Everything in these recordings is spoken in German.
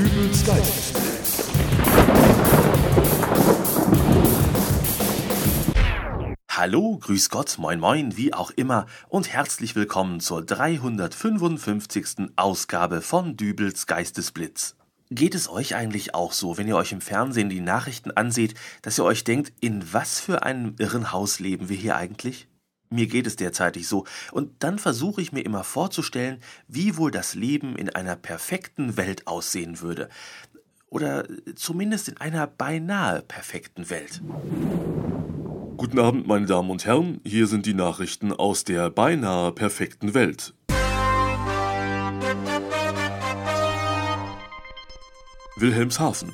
Dübels Geistesblitz. Hallo, grüß Gott, moin moin, wie auch immer und herzlich willkommen zur 355. Ausgabe von Dübels Geistesblitz. Geht es euch eigentlich auch so, wenn ihr euch im Fernsehen die Nachrichten anseht, dass ihr euch denkt, in was für einem Irrenhaus leben wir hier eigentlich? Mir geht es derzeitig so, und dann versuche ich mir immer vorzustellen, wie wohl das Leben in einer perfekten Welt aussehen würde. Oder zumindest in einer beinahe perfekten Welt. Guten Abend, meine Damen und Herren, hier sind die Nachrichten aus der beinahe perfekten Welt. Wilhelmshaven.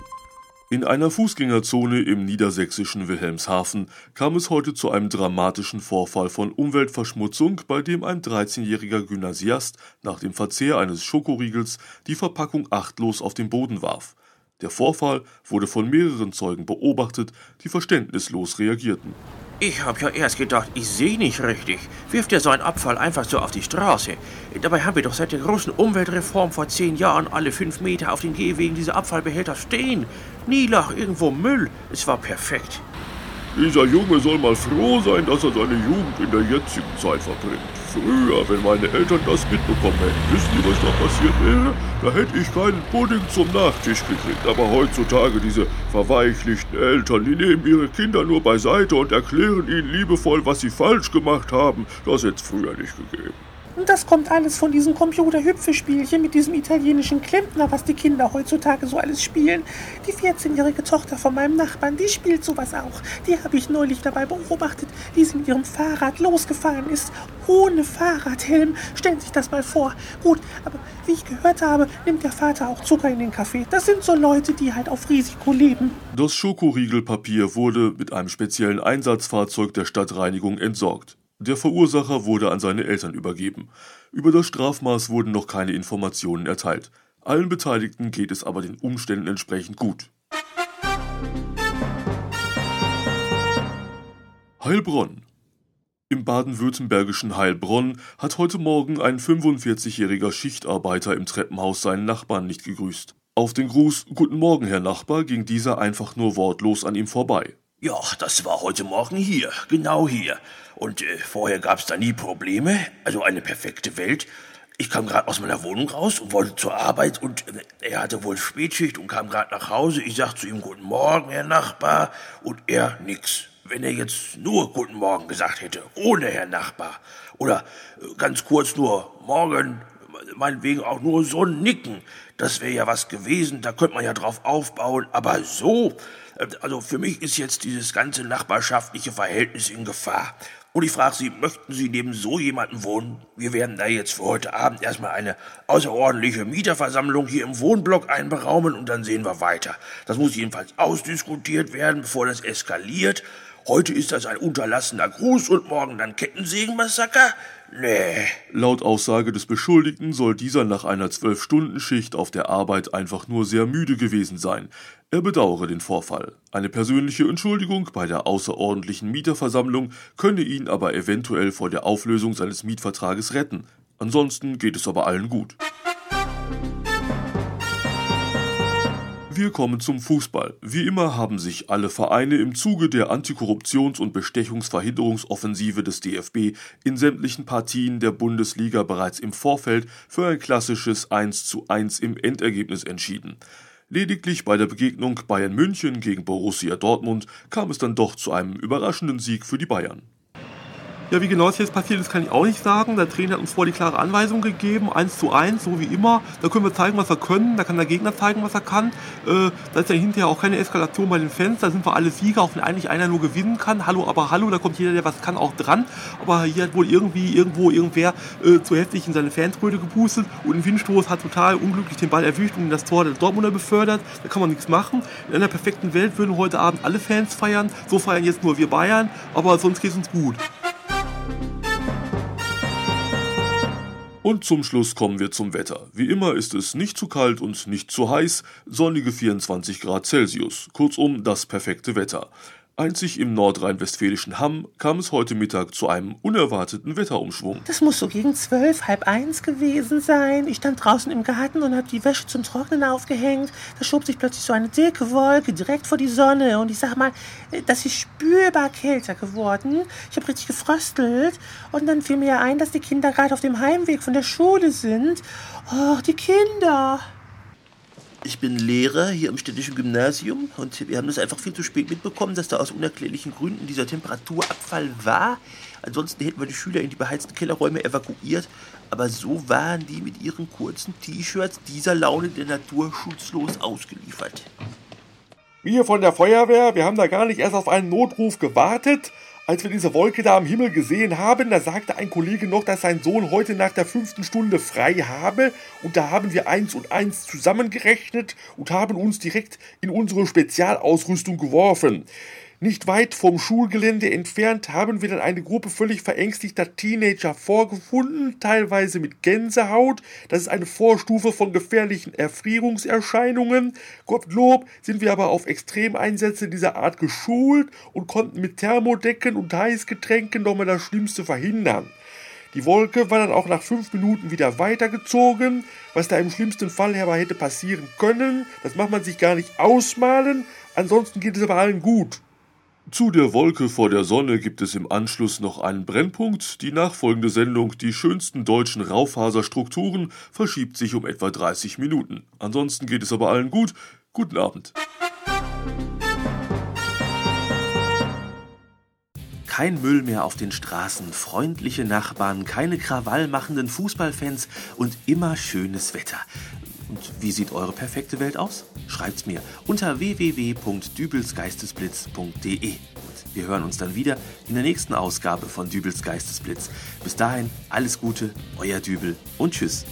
In einer Fußgängerzone im niedersächsischen Wilhelmshaven kam es heute zu einem dramatischen Vorfall von Umweltverschmutzung, bei dem ein 13-jähriger Gymnasiast nach dem Verzehr eines Schokoriegels die Verpackung achtlos auf den Boden warf. Der Vorfall wurde von mehreren Zeugen beobachtet, die verständnislos reagierten. Ich hab ja erst gedacht, ich sehe nicht richtig. Wirft ja so ein Abfall einfach so auf die Straße. Dabei haben wir doch seit der großen Umweltreform vor zehn Jahren alle fünf Meter auf den Gehwegen diese Abfallbehälter stehen. Nie lag irgendwo Müll. Es war perfekt. Dieser Junge soll mal froh sein, dass er seine Jugend in der jetzigen Zeit verbringt. Früher, wenn meine Eltern das mitbekommen hätten, wissen Sie, was da passiert wäre? Da hätte ich keinen Pudding zum Nachtisch gekriegt. Aber heutzutage diese verweichlichten Eltern, die nehmen ihre Kinder nur beiseite und erklären ihnen liebevoll, was sie falsch gemacht haben. Das hätte es früher nicht gegeben. Und das kommt alles von diesem Computer-Hüpfespielchen mit diesem italienischen Klempner, was die Kinder heutzutage so alles spielen. Die 14-jährige Tochter von meinem Nachbarn, die spielt sowas auch. Die habe ich neulich dabei beobachtet, wie sie mit ihrem Fahrrad losgefahren ist. Ohne Fahrradhelm. Stellen Sie sich das mal vor. Gut, aber wie ich gehört habe, nimmt der Vater auch Zucker in den Kaffee. Das sind so Leute, die halt auf Risiko leben. Das Schokoriegelpapier wurde mit einem speziellen Einsatzfahrzeug der Stadtreinigung entsorgt. Der Verursacher wurde an seine Eltern übergeben. Über das Strafmaß wurden noch keine Informationen erteilt. Allen Beteiligten geht es aber den Umständen entsprechend gut. Heilbronn. Im baden-württembergischen Heilbronn hat heute Morgen ein 45-jähriger Schichtarbeiter im Treppenhaus seinen Nachbarn nicht gegrüßt. Auf den Gruß Guten Morgen, Herr Nachbar, ging dieser einfach nur wortlos an ihm vorbei. Ja, das war heute Morgen hier, genau hier. Und äh, vorher gab's da nie Probleme, also eine perfekte Welt. Ich kam gerade aus meiner Wohnung raus und wollte zur Arbeit und äh, er hatte wohl Spätschicht und kam gerade nach Hause. Ich sag zu ihm Guten Morgen, Herr Nachbar, und er nix. Wenn er jetzt nur Guten Morgen gesagt hätte, ohne Herr Nachbar, oder äh, ganz kurz nur Morgen, meinetwegen auch nur so Nicken, das wäre ja was gewesen, da könnte man ja drauf aufbauen, aber so, also für mich ist jetzt dieses ganze nachbarschaftliche Verhältnis in Gefahr. Und ich frage Sie, möchten Sie neben so jemandem wohnen? Wir werden da jetzt für heute Abend erstmal eine außerordentliche Mieterversammlung hier im Wohnblock einberaumen und dann sehen wir weiter. Das muss jedenfalls ausdiskutiert werden, bevor das eskaliert. Heute ist das ein unterlassener Gruß und morgen dann Kettensägenmassaker? Nee. Laut Aussage des Beschuldigten soll dieser nach einer Zwölf-Stunden-Schicht auf der Arbeit einfach nur sehr müde gewesen sein. Er bedauere den Vorfall. Eine persönliche Entschuldigung bei der außerordentlichen Mieterversammlung könne ihn aber eventuell vor der Auflösung seines Mietvertrages retten. Ansonsten geht es aber allen gut. Wir kommen zum Fußball. Wie immer haben sich alle Vereine im Zuge der Antikorruptions- und Bestechungsverhinderungsoffensive des DFB in sämtlichen Partien der Bundesliga bereits im Vorfeld für ein klassisches 1 zu 1 im Endergebnis entschieden. Lediglich bei der Begegnung Bayern München gegen Borussia Dortmund kam es dann doch zu einem überraschenden Sieg für die Bayern. Ja, wie genau es jetzt passiert ist, kann ich auch nicht sagen. Der Trainer hat uns vor die klare Anweisung gegeben, 1 zu 1, so wie immer. Da können wir zeigen, was wir können, da kann der Gegner zeigen, was er kann. Äh, da ist ja hinterher auch keine Eskalation bei den Fans, da sind wir alle Sieger, auch wenn eigentlich einer nur gewinnen kann. Hallo, aber hallo, da kommt jeder, der was kann, auch dran. Aber hier hat wohl irgendwie, irgendwo, irgendwer äh, zu heftig in seine Fansbröte gepustet und ein Windstoß hat total unglücklich den Ball erwischt und in das Tor der Dortmunder befördert. Da kann man nichts machen. In einer perfekten Welt würden heute Abend alle Fans feiern. So feiern jetzt nur wir Bayern, aber sonst geht es uns gut. Und zum Schluss kommen wir zum Wetter. Wie immer ist es nicht zu kalt und nicht zu heiß, sonnige 24 Grad Celsius, kurzum das perfekte Wetter. Einzig im nordrhein-westfälischen Hamm kam es heute Mittag zu einem unerwarteten Wetterumschwung. Das muss so gegen zwölf, halb eins gewesen sein. Ich stand draußen im Garten und habe die Wäsche zum Trocknen aufgehängt. Da schob sich plötzlich so eine dicke Wolke direkt vor die Sonne. Und ich sag mal, das ist spürbar kälter geworden. Ich habe richtig gefröstelt. Und dann fiel mir ein, dass die Kinder gerade auf dem Heimweg von der Schule sind. Oh, die Kinder. Ich bin Lehrer hier im städtischen Gymnasium und wir haben das einfach viel zu spät mitbekommen, dass da aus unerklärlichen Gründen dieser Temperaturabfall war. Ansonsten hätten wir die Schüler in die beheizten Kellerräume evakuiert. Aber so waren die mit ihren kurzen T-Shirts dieser Laune der Natur schutzlos ausgeliefert. Wir von der Feuerwehr, wir haben da gar nicht erst auf einen Notruf gewartet, als wir diese Wolke da am Himmel gesehen haben, da sagte ein Kollege noch, dass sein Sohn heute nach der fünften Stunde frei habe. Und da haben wir eins und eins zusammengerechnet und haben uns direkt in unsere Spezialausrüstung geworfen. Nicht weit vom Schulgelände entfernt haben wir dann eine Gruppe völlig verängstigter Teenager vorgefunden, teilweise mit Gänsehaut. Das ist eine Vorstufe von gefährlichen Erfrierungserscheinungen. Gottlob sind wir aber auf Extremeinsätze dieser Art geschult und konnten mit Thermodecken und Heißgetränken nochmal das Schlimmste verhindern. Die Wolke war dann auch nach fünf Minuten wieder weitergezogen. Was da im schlimmsten Fall herbei hätte passieren können, das macht man sich gar nicht ausmalen. Ansonsten geht es aber allen gut. Zu der Wolke vor der Sonne gibt es im Anschluss noch einen Brennpunkt. Die nachfolgende Sendung Die schönsten deutschen Raufaserstrukturen verschiebt sich um etwa 30 Minuten. Ansonsten geht es aber allen gut. Guten Abend. Kein Müll mehr auf den Straßen, freundliche Nachbarn, keine krawallmachenden Fußballfans und immer schönes Wetter. Und wie sieht eure perfekte Welt aus? Schreibt's mir unter www.dübelsgeistesblitz.de. Und wir hören uns dann wieder in der nächsten Ausgabe von Dübels Geistesblitz. Bis dahin alles Gute, euer Dübel und tschüss.